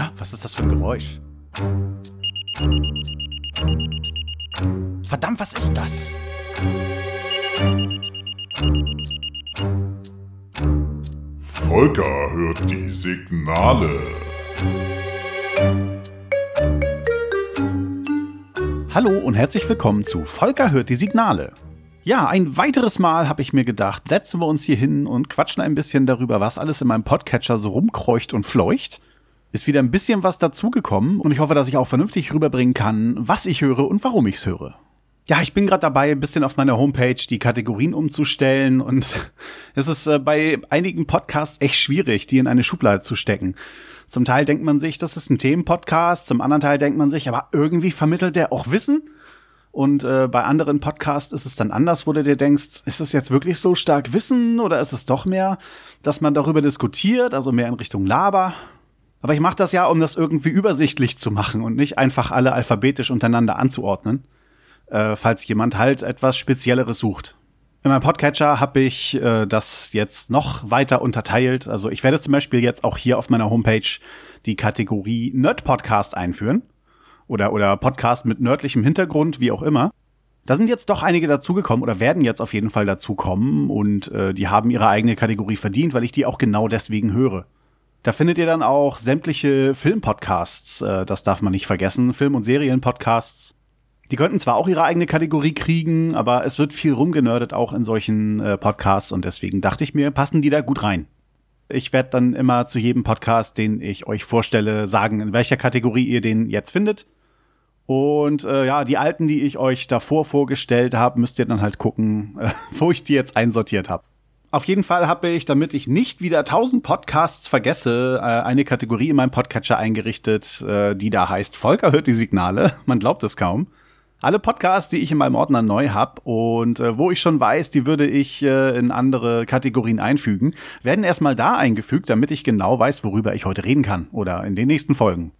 Ja, was ist das für ein Geräusch? Verdammt, was ist das? Volker hört die Signale. Hallo und herzlich willkommen zu Volker hört die Signale. Ja, ein weiteres Mal habe ich mir gedacht, setzen wir uns hier hin und quatschen ein bisschen darüber, was alles in meinem Podcatcher so rumkreucht und fleucht. Ist wieder ein bisschen was dazugekommen und ich hoffe, dass ich auch vernünftig rüberbringen kann, was ich höre und warum ich es höre. Ja, ich bin gerade dabei, ein bisschen auf meiner Homepage die Kategorien umzustellen und es ist äh, bei einigen Podcasts echt schwierig, die in eine Schublade zu stecken. Zum Teil denkt man sich, das ist ein Themenpodcast, zum anderen Teil denkt man sich, aber irgendwie vermittelt der auch Wissen und äh, bei anderen Podcasts ist es dann anders, wo du dir denkst, ist es jetzt wirklich so stark Wissen oder ist es doch mehr, dass man darüber diskutiert, also mehr in Richtung Laber? Aber ich mache das ja, um das irgendwie übersichtlich zu machen und nicht einfach alle alphabetisch untereinander anzuordnen, äh, falls jemand halt etwas Spezielleres sucht. In meinem Podcatcher habe ich äh, das jetzt noch weiter unterteilt. Also ich werde zum Beispiel jetzt auch hier auf meiner Homepage die Kategorie Nerd Podcast einführen oder, oder Podcast mit nördlichem Hintergrund, wie auch immer. Da sind jetzt doch einige dazugekommen oder werden jetzt auf jeden Fall dazukommen und äh, die haben ihre eigene Kategorie verdient, weil ich die auch genau deswegen höre. Da findet ihr dann auch sämtliche Filmpodcasts, äh, das darf man nicht vergessen, Film- und Serienpodcasts. Die könnten zwar auch ihre eigene Kategorie kriegen, aber es wird viel rumgenördet auch in solchen äh, Podcasts und deswegen dachte ich mir, passen die da gut rein. Ich werde dann immer zu jedem Podcast, den ich euch vorstelle, sagen, in welcher Kategorie ihr den jetzt findet. Und äh, ja, die alten, die ich euch davor vorgestellt habe, müsst ihr dann halt gucken, äh, wo ich die jetzt einsortiert habe. Auf jeden Fall habe ich, damit ich nicht wieder tausend Podcasts vergesse, äh, eine Kategorie in meinem Podcatcher eingerichtet, äh, die da heißt Volker hört die Signale. Man glaubt es kaum. Alle Podcasts, die ich in meinem Ordner neu habe und äh, wo ich schon weiß, die würde ich in andere Kategorien einfügen, werden erstmal da eingefügt, damit ich genau weiß, worüber ich heute reden kann oder in den nächsten Folgen.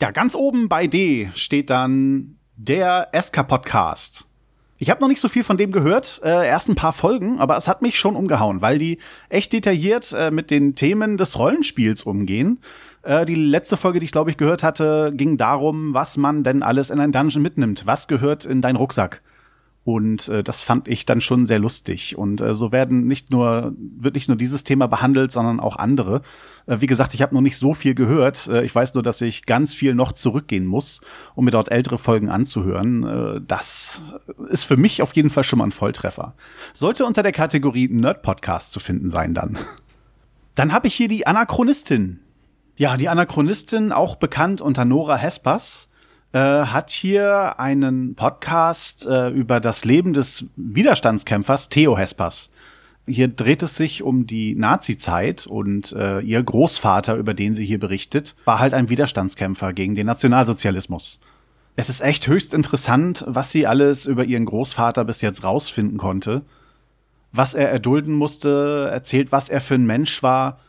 Ja, ganz oben bei D steht dann der SK-Podcast. Ich habe noch nicht so viel von dem gehört, äh, erst ein paar Folgen, aber es hat mich schon umgehauen, weil die echt detailliert äh, mit den Themen des Rollenspiels umgehen. Äh, die letzte Folge, die ich glaube ich gehört hatte, ging darum, was man denn alles in ein Dungeon mitnimmt. Was gehört in deinen Rucksack? Und äh, das fand ich dann schon sehr lustig. Und äh, so werden nicht nur, wird nicht nur dieses Thema behandelt, sondern auch andere. Äh, wie gesagt, ich habe noch nicht so viel gehört. Äh, ich weiß nur, dass ich ganz viel noch zurückgehen muss, um mir dort ältere Folgen anzuhören. Äh, das ist für mich auf jeden Fall schon mal ein Volltreffer. Sollte unter der Kategorie Nerd-Podcast zu finden sein dann. Dann habe ich hier die Anachronistin. Ja, die Anachronistin, auch bekannt unter Nora Hespers äh, hat hier einen Podcast äh, über das Leben des Widerstandskämpfers Theo Hespers. Hier dreht es sich um die Nazi-Zeit und äh, ihr Großvater, über den sie hier berichtet, war halt ein Widerstandskämpfer gegen den Nationalsozialismus. Es ist echt höchst interessant, was sie alles über ihren Großvater bis jetzt rausfinden konnte, was er erdulden musste, erzählt, was er für ein Mensch war,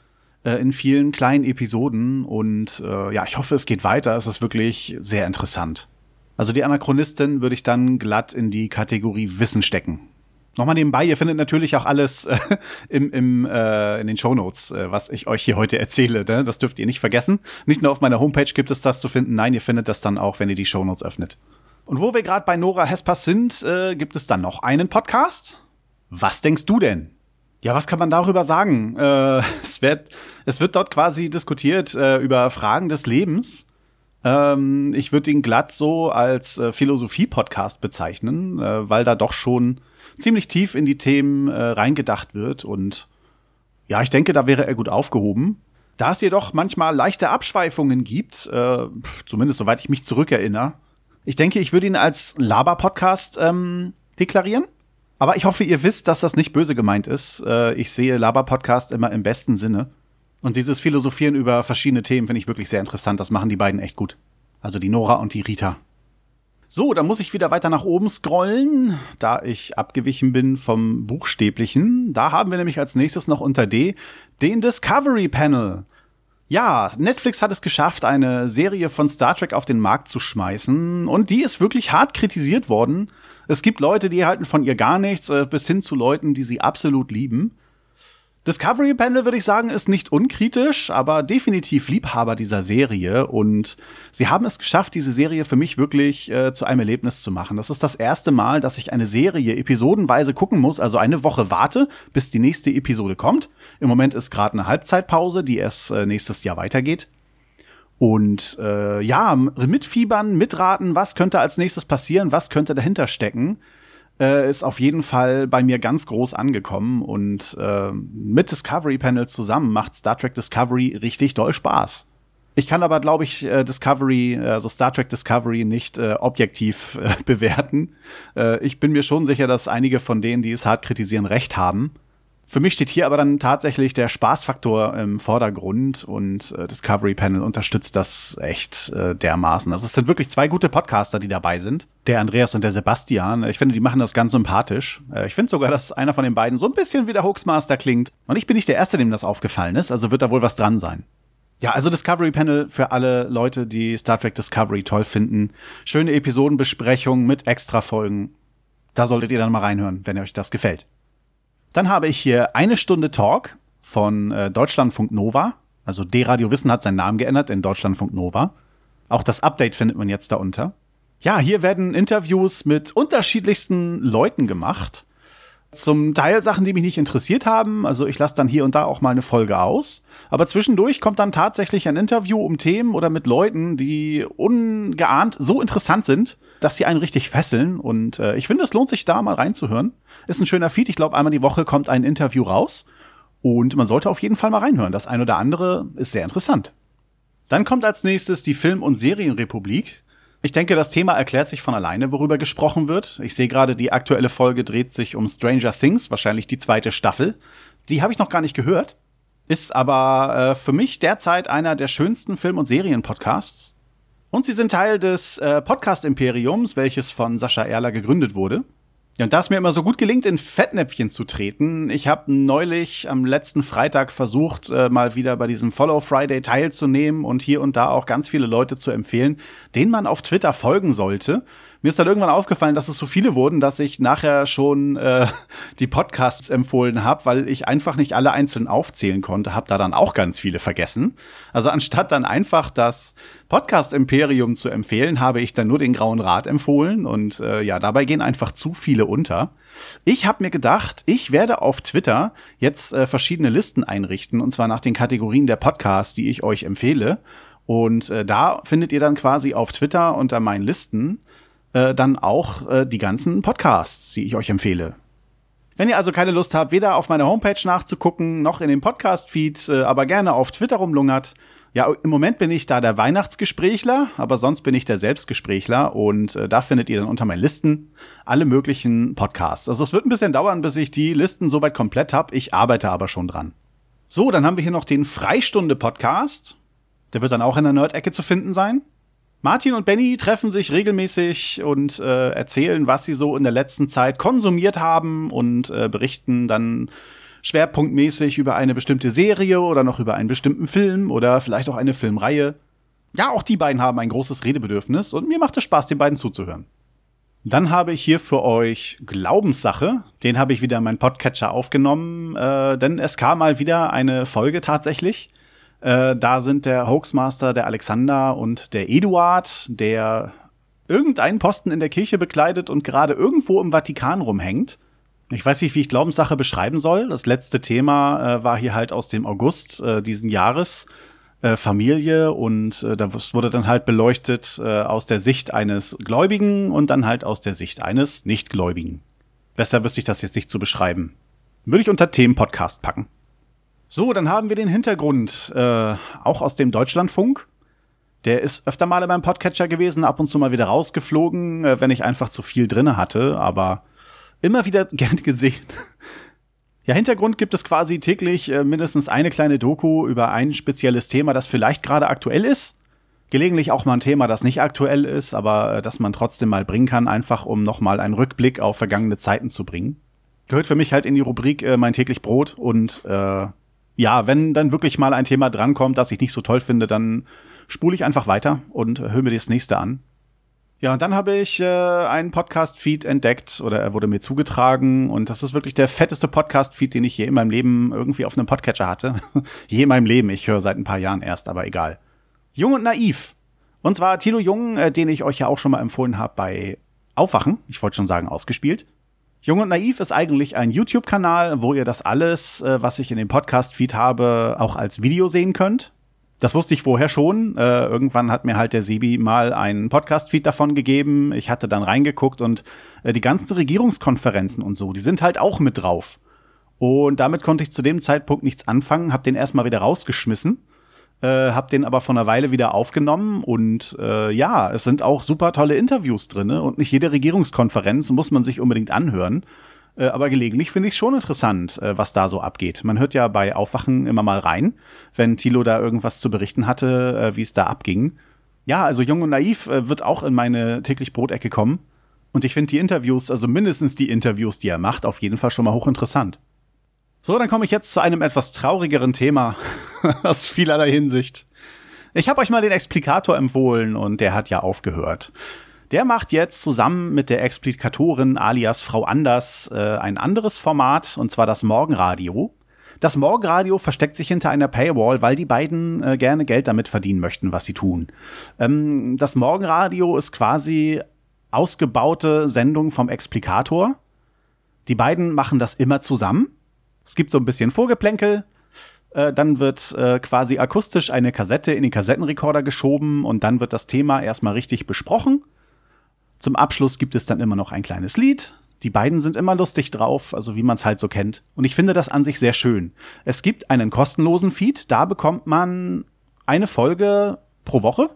äh, in vielen kleinen Episoden und äh, ja, ich hoffe, es geht weiter. Es ist wirklich sehr interessant. Also die Anachronistin würde ich dann glatt in die Kategorie Wissen stecken. Nochmal nebenbei, ihr findet natürlich auch alles äh, im, im, äh, in den Shownotes, äh, was ich euch hier heute erzähle. Ne? Das dürft ihr nicht vergessen. Nicht nur auf meiner Homepage gibt es das zu finden, nein, ihr findet das dann auch, wenn ihr die Shownotes öffnet. Und wo wir gerade bei Nora Hespas sind, äh, gibt es dann noch einen Podcast. Was denkst du denn? Ja, was kann man darüber sagen? Äh, es, wird, es wird dort quasi diskutiert äh, über Fragen des Lebens. Ähm, ich würde ihn glatt so als äh, Philosophie-Podcast bezeichnen, äh, weil da doch schon ziemlich tief in die Themen äh, reingedacht wird. Und ja, ich denke, da wäre er gut aufgehoben. Da es jedoch manchmal leichte Abschweifungen gibt, äh, zumindest soweit ich mich zurückerinnere, ich denke, ich würde ihn als Laber-Podcast ähm, deklarieren. Aber ich hoffe, ihr wisst, dass das nicht böse gemeint ist. Äh, ich sehe Laber-Podcast immer im besten Sinne. Und dieses Philosophieren über verschiedene Themen finde ich wirklich sehr interessant. Das machen die beiden echt gut. Also die Nora und die Rita. So, dann muss ich wieder weiter nach oben scrollen, da ich abgewichen bin vom Buchstäblichen. Da haben wir nämlich als nächstes noch unter D den Discovery Panel. Ja, Netflix hat es geschafft, eine Serie von Star Trek auf den Markt zu schmeißen und die ist wirklich hart kritisiert worden. Es gibt Leute, die halten von ihr gar nichts, äh, bis hin zu Leuten, die sie absolut lieben. Discovery Panel würde ich sagen, ist nicht unkritisch, aber definitiv Liebhaber dieser Serie und sie haben es geschafft, diese Serie für mich wirklich äh, zu einem Erlebnis zu machen. Das ist das erste Mal, dass ich eine Serie episodenweise gucken muss, also eine Woche warte, bis die nächste Episode kommt. Im Moment ist gerade eine Halbzeitpause, die erst äh, nächstes Jahr weitergeht. Und äh, ja, mitfiebern, mitraten, was könnte als nächstes passieren, was könnte dahinter stecken äh, ist auf jeden Fall bei mir ganz groß angekommen und äh, mit Discovery Panel zusammen macht Star Trek Discovery richtig doll Spaß. Ich kann aber, glaube ich, äh, Discovery, also Star Trek Discovery nicht äh, objektiv äh, bewerten. Äh, ich bin mir schon sicher, dass einige von denen, die es hart kritisieren, recht haben. Für mich steht hier aber dann tatsächlich der Spaßfaktor im Vordergrund und äh, Discovery Panel unterstützt das echt äh, dermaßen. Also es sind wirklich zwei gute Podcaster, die dabei sind. Der Andreas und der Sebastian. Ich finde, die machen das ganz sympathisch. Äh, ich finde sogar, dass einer von den beiden so ein bisschen wie der Hoaxmaster klingt. Und ich bin nicht der Erste, dem das aufgefallen ist, also wird da wohl was dran sein. Ja, also Discovery Panel für alle Leute, die Star Trek Discovery toll finden. Schöne Episodenbesprechung mit Extra-Folgen. Da solltet ihr dann mal reinhören, wenn euch das gefällt. Dann habe ich hier eine Stunde Talk von äh, Deutschlandfunk Nova. Also D-Radio Wissen hat seinen Namen geändert in Deutschlandfunk Nova. Auch das Update findet man jetzt darunter. Ja, hier werden Interviews mit unterschiedlichsten Leuten gemacht. Zum Teil Sachen, die mich nicht interessiert haben. Also ich lasse dann hier und da auch mal eine Folge aus. Aber zwischendurch kommt dann tatsächlich ein Interview um Themen oder mit Leuten, die ungeahnt so interessant sind, dass sie einen richtig fesseln. Und äh, ich finde, es lohnt sich da mal reinzuhören. Ist ein schöner Feed. Ich glaube, einmal die Woche kommt ein Interview raus. Und man sollte auf jeden Fall mal reinhören. Das eine oder andere ist sehr interessant. Dann kommt als nächstes die Film- und Serienrepublik. Ich denke, das Thema erklärt sich von alleine, worüber gesprochen wird. Ich sehe gerade, die aktuelle Folge dreht sich um Stranger Things, wahrscheinlich die zweite Staffel. Die habe ich noch gar nicht gehört. Ist aber äh, für mich derzeit einer der schönsten Film- und Serienpodcasts. Und sie sind Teil des äh, Podcast-Imperiums, welches von Sascha Erler gegründet wurde. Ja, und da es mir immer so gut gelingt, in Fettnäpfchen zu treten, ich habe neulich am letzten Freitag versucht, äh, mal wieder bei diesem Follow Friday teilzunehmen und hier und da auch ganz viele Leute zu empfehlen, denen man auf Twitter folgen sollte. Mir ist dann irgendwann aufgefallen, dass es so viele wurden, dass ich nachher schon äh, die Podcasts empfohlen habe, weil ich einfach nicht alle einzeln aufzählen konnte, habe da dann auch ganz viele vergessen. Also anstatt dann einfach das Podcast Imperium zu empfehlen, habe ich dann nur den Grauen Rat empfohlen und äh, ja, dabei gehen einfach zu viele unter. Ich habe mir gedacht, ich werde auf Twitter jetzt äh, verschiedene Listen einrichten und zwar nach den Kategorien der Podcasts, die ich euch empfehle. Und äh, da findet ihr dann quasi auf Twitter unter meinen Listen äh, dann auch äh, die ganzen Podcasts, die ich euch empfehle. Wenn ihr also keine Lust habt, weder auf meiner Homepage nachzugucken, noch in dem Podcast-Feed, äh, aber gerne auf Twitter rumlungert, ja, im Moment bin ich da der Weihnachtsgesprächler, aber sonst bin ich der Selbstgesprächler und äh, da findet ihr dann unter meinen Listen alle möglichen Podcasts. Also es wird ein bisschen dauern, bis ich die Listen soweit komplett habe. Ich arbeite aber schon dran. So, dann haben wir hier noch den Freistunde-Podcast. Der wird dann auch in der Nerd-Ecke zu finden sein. Martin und Benny treffen sich regelmäßig und äh, erzählen, was sie so in der letzten Zeit konsumiert haben und äh, berichten dann schwerpunktmäßig über eine bestimmte Serie oder noch über einen bestimmten Film oder vielleicht auch eine Filmreihe. Ja, auch die beiden haben ein großes Redebedürfnis und mir macht es Spaß, den beiden zuzuhören. Dann habe ich hier für euch Glaubenssache. Den habe ich wieder in meinen Podcatcher aufgenommen, äh, denn es kam mal wieder eine Folge tatsächlich. Äh, da sind der Hoaxmaster, der Alexander und der Eduard, der irgendeinen Posten in der Kirche bekleidet und gerade irgendwo im Vatikan rumhängt. Ich weiß nicht, wie ich Glaubenssache beschreiben soll. Das letzte Thema äh, war hier halt aus dem August äh, diesen Jahres. Äh, Familie und äh, da wurde dann halt beleuchtet äh, aus der Sicht eines Gläubigen und dann halt aus der Sicht eines Nichtgläubigen. Besser wüsste ich das jetzt nicht zu beschreiben. Würde ich unter Themenpodcast packen. So, dann haben wir den Hintergrund, äh, auch aus dem Deutschlandfunk. Der ist öfter mal in meinem Podcatcher gewesen, ab und zu mal wieder rausgeflogen, wenn ich einfach zu viel drinne hatte, aber immer wieder gern gesehen. Ja, Hintergrund gibt es quasi täglich äh, mindestens eine kleine Doku über ein spezielles Thema, das vielleicht gerade aktuell ist. Gelegentlich auch mal ein Thema, das nicht aktuell ist, aber äh, das man trotzdem mal bringen kann, einfach um nochmal einen Rückblick auf vergangene Zeiten zu bringen. Gehört für mich halt in die Rubrik äh, mein täglich Brot und äh, ja, wenn dann wirklich mal ein Thema drankommt, das ich nicht so toll finde, dann spule ich einfach weiter und höre mir das nächste an. Ja, und dann habe ich äh, einen Podcast-Feed entdeckt oder er wurde mir zugetragen und das ist wirklich der fetteste Podcast-Feed, den ich je in meinem Leben irgendwie auf einem Podcatcher hatte. je in meinem Leben, ich höre seit ein paar Jahren erst, aber egal. Jung und naiv. Und zwar Tilo Jung, äh, den ich euch ja auch schon mal empfohlen habe bei Aufwachen. Ich wollte schon sagen, ausgespielt. Jung und Naiv ist eigentlich ein YouTube-Kanal, wo ihr das alles, äh, was ich in dem Podcast-Feed habe, auch als Video sehen könnt. Das wusste ich vorher schon. Äh, irgendwann hat mir halt der Sebi mal einen Podcast-Feed davon gegeben. Ich hatte dann reingeguckt und äh, die ganzen Regierungskonferenzen und so, die sind halt auch mit drauf. Und damit konnte ich zu dem Zeitpunkt nichts anfangen, hab den erstmal wieder rausgeschmissen, äh, hab den aber von einer Weile wieder aufgenommen und äh, ja, es sind auch super tolle Interviews drinne und nicht jede Regierungskonferenz muss man sich unbedingt anhören. Äh, aber gelegentlich finde ich schon interessant, äh, was da so abgeht. Man hört ja bei Aufwachen immer mal rein, wenn Thilo da irgendwas zu berichten hatte, äh, wie es da abging. Ja, also Jung und Naiv wird auch in meine täglich Brotecke kommen. Und ich finde die Interviews, also mindestens die Interviews, die er macht, auf jeden Fall schon mal hochinteressant. So, dann komme ich jetzt zu einem etwas traurigeren Thema aus vielerlei Hinsicht. Ich habe euch mal den Explikator empfohlen und der hat ja aufgehört. Der macht jetzt zusammen mit der Explikatorin alias Frau Anders äh, ein anderes Format, und zwar das Morgenradio. Das Morgenradio versteckt sich hinter einer Paywall, weil die beiden äh, gerne Geld damit verdienen möchten, was sie tun. Ähm, das Morgenradio ist quasi ausgebaute Sendung vom Explikator. Die beiden machen das immer zusammen. Es gibt so ein bisschen Vorgeplänkel. Äh, dann wird äh, quasi akustisch eine Kassette in den Kassettenrekorder geschoben und dann wird das Thema erstmal richtig besprochen. Zum Abschluss gibt es dann immer noch ein kleines Lied. Die beiden sind immer lustig drauf, also wie man es halt so kennt. Und ich finde das an sich sehr schön. Es gibt einen kostenlosen Feed, da bekommt man eine Folge pro Woche.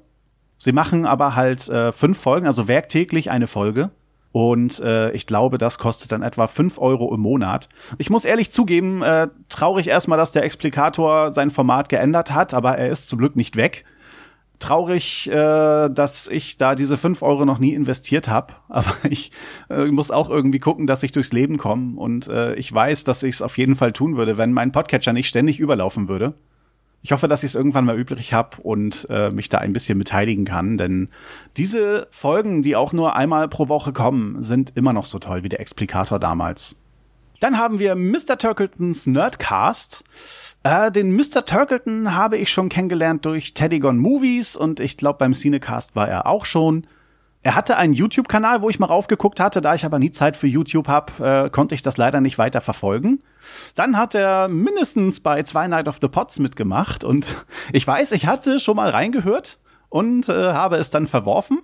Sie machen aber halt äh, fünf Folgen, also werktäglich eine Folge. Und äh, ich glaube, das kostet dann etwa fünf Euro im Monat. Ich muss ehrlich zugeben, äh, traurig erstmal, dass der Explikator sein Format geändert hat, aber er ist zum Glück nicht weg traurig, äh, dass ich da diese fünf Euro noch nie investiert habe. Aber ich äh, muss auch irgendwie gucken, dass ich durchs Leben komme. Und äh, ich weiß, dass ich es auf jeden Fall tun würde, wenn mein Podcatcher nicht ständig überlaufen würde. Ich hoffe, dass ich es irgendwann mal übrig habe und äh, mich da ein bisschen beteiligen kann, denn diese Folgen, die auch nur einmal pro Woche kommen, sind immer noch so toll wie der Explikator damals. Dann haben wir Mr. Turkletons Nerdcast. Äh, den Mr. Turkleton habe ich schon kennengelernt durch Teddygon Movies und ich glaube beim Cinecast war er auch schon. Er hatte einen YouTube-Kanal, wo ich mal raufgeguckt hatte, da ich aber nie Zeit für YouTube habe, äh, konnte ich das leider nicht weiter verfolgen. Dann hat er mindestens bei zwei Night of the Pots mitgemacht und ich weiß, ich hatte schon mal reingehört und äh, habe es dann verworfen.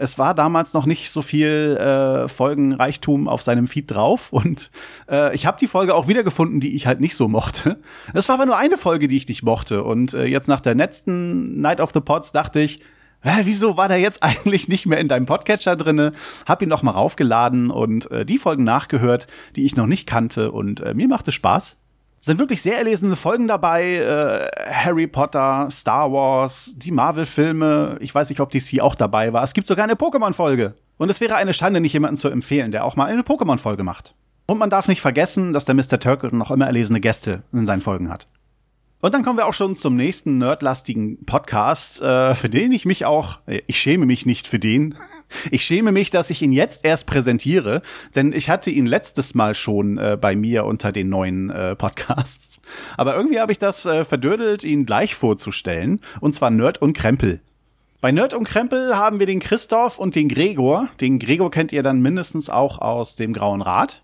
Es war damals noch nicht so viel äh, Folgenreichtum auf seinem Feed drauf und äh, ich habe die Folge auch wiedergefunden, die ich halt nicht so mochte. Es war aber nur eine Folge, die ich nicht mochte und äh, jetzt nach der letzten Night of the Pods dachte ich, Hä, wieso war der jetzt eigentlich nicht mehr in deinem Podcatcher drinne? Hab ihn noch mal raufgeladen und äh, die Folgen nachgehört, die ich noch nicht kannte und äh, mir machte Spaß sind wirklich sehr erlesene Folgen dabei. Äh, Harry Potter, Star Wars, die Marvel-Filme. Ich weiß nicht, ob DC auch dabei war. Es gibt sogar eine Pokémon-Folge. Und es wäre eine Schande, nicht jemanden zu empfehlen, der auch mal eine Pokémon-Folge macht. Und man darf nicht vergessen, dass der Mr. Turkle noch immer erlesene Gäste in seinen Folgen hat. Und dann kommen wir auch schon zum nächsten nerdlastigen Podcast, äh, für den ich mich auch, äh, ich schäme mich nicht für den. Ich schäme mich, dass ich ihn jetzt erst präsentiere, denn ich hatte ihn letztes Mal schon äh, bei mir unter den neuen Podcasts. Aber irgendwie habe ich das verdödelt, ihn gleich vorzustellen, und zwar Nerd und Krempel. Bei Nerd und Krempel haben wir den Christoph und den Gregor. Den Gregor kennt ihr dann mindestens auch aus dem Grauen Rat.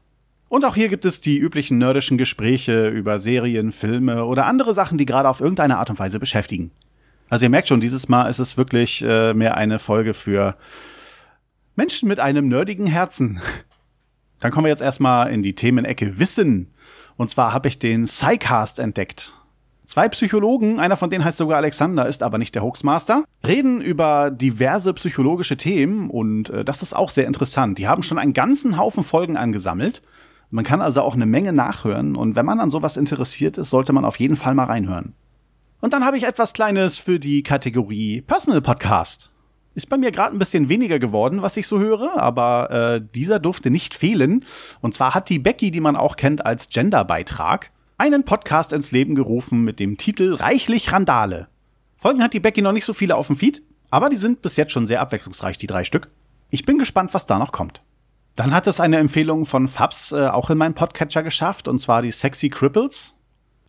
Und auch hier gibt es die üblichen nerdischen Gespräche über Serien, Filme oder andere Sachen, die gerade auf irgendeine Art und Weise beschäftigen. Also ihr merkt schon, dieses Mal ist es wirklich äh, mehr eine Folge für Menschen mit einem nerdigen Herzen. Dann kommen wir jetzt erstmal in die Themenecke Wissen. Und zwar habe ich den Psycast entdeckt. Zwei Psychologen, einer von denen heißt sogar Alexander, ist aber nicht der Hoaxmaster, reden über diverse psychologische Themen und äh, das ist auch sehr interessant. Die haben schon einen ganzen Haufen Folgen angesammelt man kann also auch eine Menge nachhören und wenn man an sowas interessiert ist, sollte man auf jeden Fall mal reinhören. Und dann habe ich etwas Kleines für die Kategorie Personal Podcast. Ist bei mir gerade ein bisschen weniger geworden, was ich so höre, aber äh, dieser durfte nicht fehlen. Und zwar hat die Becky, die man auch kennt als Genderbeitrag, einen Podcast ins Leben gerufen mit dem Titel Reichlich Randale. Folgen hat die Becky noch nicht so viele auf dem Feed, aber die sind bis jetzt schon sehr abwechslungsreich, die drei Stück. Ich bin gespannt, was da noch kommt. Dann hat es eine Empfehlung von Fabs äh, auch in meinen Podcatcher geschafft, und zwar die Sexy Cripples.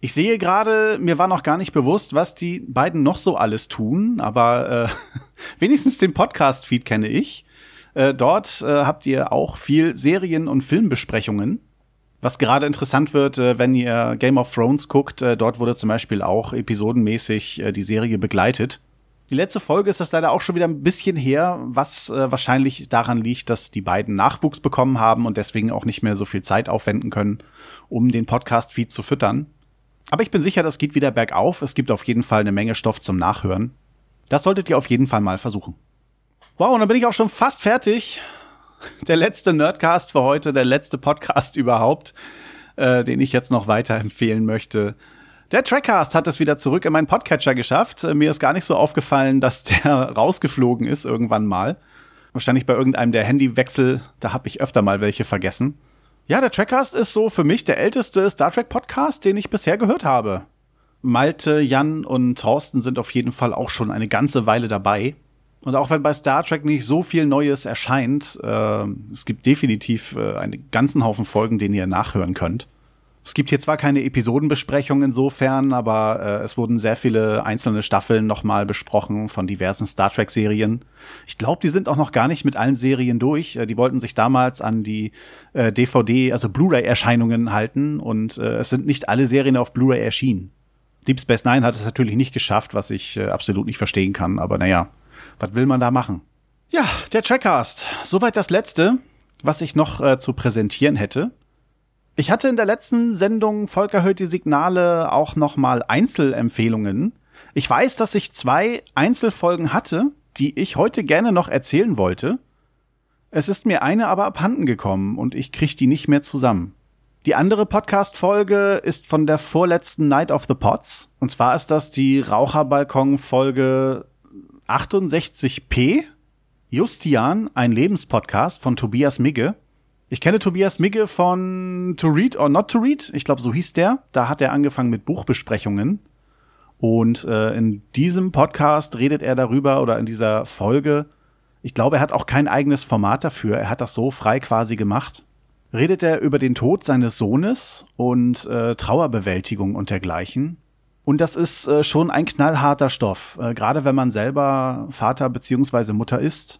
Ich sehe gerade, mir war noch gar nicht bewusst, was die beiden noch so alles tun, aber äh, wenigstens den Podcast-Feed kenne ich. Äh, dort äh, habt ihr auch viel Serien- und Filmbesprechungen. Was gerade interessant wird, äh, wenn ihr Game of Thrones guckt, äh, dort wurde zum Beispiel auch episodenmäßig äh, die Serie begleitet. Die letzte Folge ist das leider auch schon wieder ein bisschen her, was äh, wahrscheinlich daran liegt, dass die beiden Nachwuchs bekommen haben und deswegen auch nicht mehr so viel Zeit aufwenden können, um den Podcast-Feed zu füttern. Aber ich bin sicher, das geht wieder bergauf. Es gibt auf jeden Fall eine Menge Stoff zum Nachhören. Das solltet ihr auf jeden Fall mal versuchen. Wow, und dann bin ich auch schon fast fertig. Der letzte Nerdcast für heute, der letzte Podcast überhaupt, äh, den ich jetzt noch weiterempfehlen möchte. Der Trackcast hat es wieder zurück in meinen Podcatcher geschafft. Äh, mir ist gar nicht so aufgefallen, dass der rausgeflogen ist irgendwann mal. Wahrscheinlich bei irgendeinem der Handywechsel, da habe ich öfter mal welche vergessen. Ja, der Trackcast ist so für mich der älteste Star Trek Podcast, den ich bisher gehört habe. Malte, Jan und Thorsten sind auf jeden Fall auch schon eine ganze Weile dabei. Und auch wenn bei Star Trek nicht so viel Neues erscheint, äh, es gibt definitiv äh, einen ganzen Haufen Folgen, den ihr nachhören könnt. Es gibt hier zwar keine Episodenbesprechung insofern, aber äh, es wurden sehr viele einzelne Staffeln nochmal besprochen von diversen Star Trek-Serien. Ich glaube, die sind auch noch gar nicht mit allen Serien durch. Äh, die wollten sich damals an die äh, DVD, also Blu-ray-Erscheinungen halten und äh, es sind nicht alle Serien auf Blu-ray erschienen. Deep Space Nine hat es natürlich nicht geschafft, was ich äh, absolut nicht verstehen kann, aber naja, was will man da machen? Ja, der Trackcast. Soweit das letzte, was ich noch äh, zu präsentieren hätte. Ich hatte in der letzten Sendung Volker hört die Signale auch noch mal Einzelempfehlungen. Ich weiß, dass ich zwei Einzelfolgen hatte, die ich heute gerne noch erzählen wollte. Es ist mir eine aber abhanden gekommen und ich krieg die nicht mehr zusammen. Die andere Podcast-Folge ist von der vorletzten Night of the Pots. Und zwar ist das die Raucherbalkon-Folge 68p. Justian, ein Lebenspodcast von Tobias Migge. Ich kenne Tobias Migge von To Read or Not to Read. Ich glaube, so hieß der. Da hat er angefangen mit Buchbesprechungen. Und äh, in diesem Podcast redet er darüber oder in dieser Folge. Ich glaube, er hat auch kein eigenes Format dafür. Er hat das so frei quasi gemacht. Redet er über den Tod seines Sohnes und äh, Trauerbewältigung und dergleichen. Und das ist äh, schon ein knallharter Stoff. Äh, Gerade wenn man selber Vater beziehungsweise Mutter ist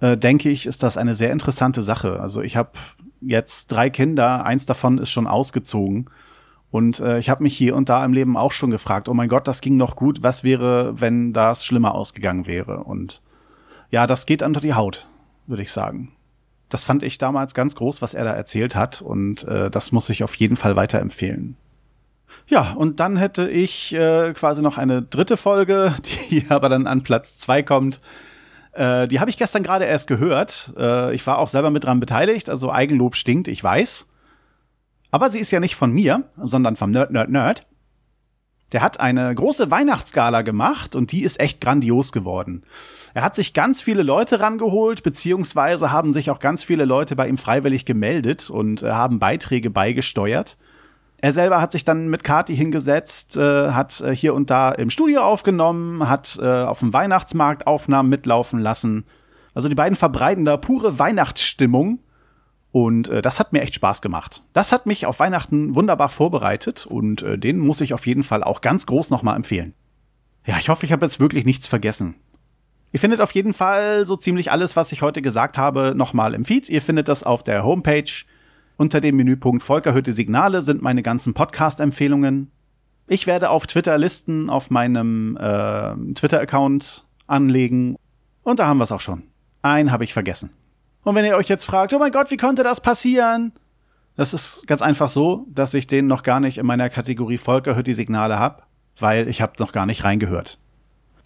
äh, denke ich, ist das eine sehr interessante Sache. Also ich habe jetzt drei Kinder, eins davon ist schon ausgezogen. Und äh, ich habe mich hier und da im Leben auch schon gefragt, oh mein Gott, das ging noch gut, was wäre, wenn das schlimmer ausgegangen wäre? Und ja, das geht unter die Haut, würde ich sagen. Das fand ich damals ganz groß, was er da erzählt hat, und äh, das muss ich auf jeden Fall weiterempfehlen. Ja, und dann hätte ich äh, quasi noch eine dritte Folge, die aber dann an Platz zwei kommt. Äh, die habe ich gestern gerade erst gehört. Äh, ich war auch selber mit dran beteiligt, also Eigenlob stinkt, ich weiß. Aber sie ist ja nicht von mir, sondern vom Nerd, Nerd, Nerd. Der hat eine große Weihnachtsgala gemacht und die ist echt grandios geworden. Er hat sich ganz viele Leute rangeholt, beziehungsweise haben sich auch ganz viele Leute bei ihm freiwillig gemeldet und äh, haben Beiträge beigesteuert. Er selber hat sich dann mit Kati hingesetzt, äh, hat äh, hier und da im Studio aufgenommen, hat äh, auf dem Weihnachtsmarkt Aufnahmen mitlaufen lassen. Also die beiden verbreiten da pure Weihnachtsstimmung. Und äh, das hat mir echt Spaß gemacht. Das hat mich auf Weihnachten wunderbar vorbereitet und äh, den muss ich auf jeden Fall auch ganz groß nochmal empfehlen. Ja, ich hoffe, ich habe jetzt wirklich nichts vergessen. Ihr findet auf jeden Fall so ziemlich alles, was ich heute gesagt habe, nochmal im Feed. Ihr findet das auf der Homepage unter dem Menüpunkt Volker hörte Signale sind meine ganzen Podcast-Empfehlungen. Ich werde auf Twitter Listen auf meinem äh, Twitter-Account anlegen. Und da haben wir es auch schon. Einen habe ich vergessen. Und wenn ihr euch jetzt fragt, oh mein Gott, wie konnte das passieren? Das ist ganz einfach so, dass ich den noch gar nicht in meiner Kategorie Volker hört die Signale habe, weil ich habe noch gar nicht reingehört.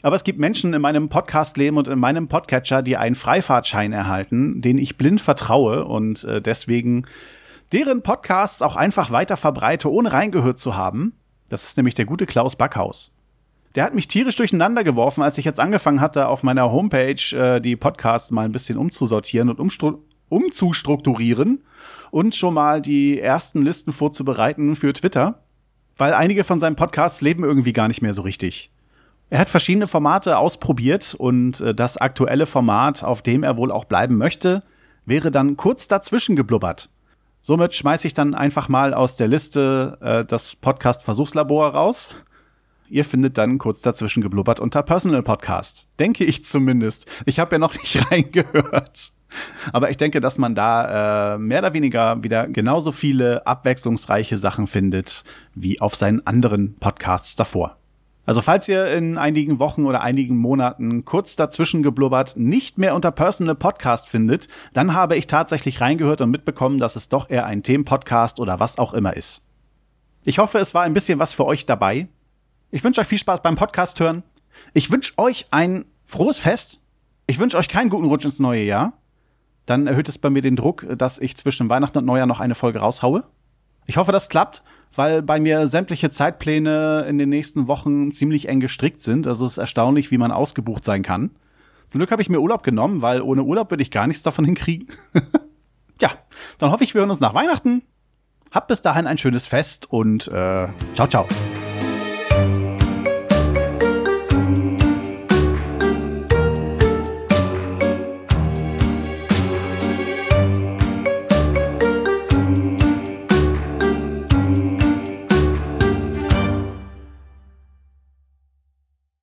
Aber es gibt Menschen in meinem Podcast-Leben und in meinem Podcatcher, die einen Freifahrtschein erhalten, den ich blind vertraue und äh, deswegen deren Podcasts auch einfach weiter verbreite, ohne reingehört zu haben. Das ist nämlich der gute Klaus Backhaus. Der hat mich tierisch durcheinander geworfen, als ich jetzt angefangen hatte, auf meiner Homepage äh, die Podcasts mal ein bisschen umzusortieren und umzustrukturieren und schon mal die ersten Listen vorzubereiten für Twitter, weil einige von seinen Podcasts leben irgendwie gar nicht mehr so richtig. Er hat verschiedene Formate ausprobiert und äh, das aktuelle Format, auf dem er wohl auch bleiben möchte, wäre dann kurz dazwischen geblubbert. Somit schmeiße ich dann einfach mal aus der Liste äh, das Podcast Versuchslabor raus. Ihr findet dann kurz dazwischen geblubbert unter Personal Podcast. Denke ich zumindest. Ich habe ja noch nicht reingehört. Aber ich denke, dass man da äh, mehr oder weniger wieder genauso viele abwechslungsreiche Sachen findet wie auf seinen anderen Podcasts davor. Also falls ihr in einigen Wochen oder einigen Monaten kurz dazwischen geblubbert nicht mehr unter Personal Podcast findet, dann habe ich tatsächlich reingehört und mitbekommen, dass es doch eher ein Themenpodcast oder was auch immer ist. Ich hoffe, es war ein bisschen was für euch dabei. Ich wünsche euch viel Spaß beim Podcast hören. Ich wünsche euch ein frohes Fest. Ich wünsche euch keinen guten Rutsch ins neue Jahr. Dann erhöht es bei mir den Druck, dass ich zwischen Weihnachten und Neujahr noch eine Folge raushaue. Ich hoffe, das klappt weil bei mir sämtliche Zeitpläne in den nächsten Wochen ziemlich eng gestrickt sind. Also es ist erstaunlich, wie man ausgebucht sein kann. Zum Glück habe ich mir Urlaub genommen, weil ohne Urlaub würde ich gar nichts davon hinkriegen. ja, dann hoffe ich, wir hören uns nach Weihnachten. Habt bis dahin ein schönes Fest und äh, ciao, ciao.